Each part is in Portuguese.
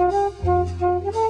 Música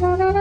Bye.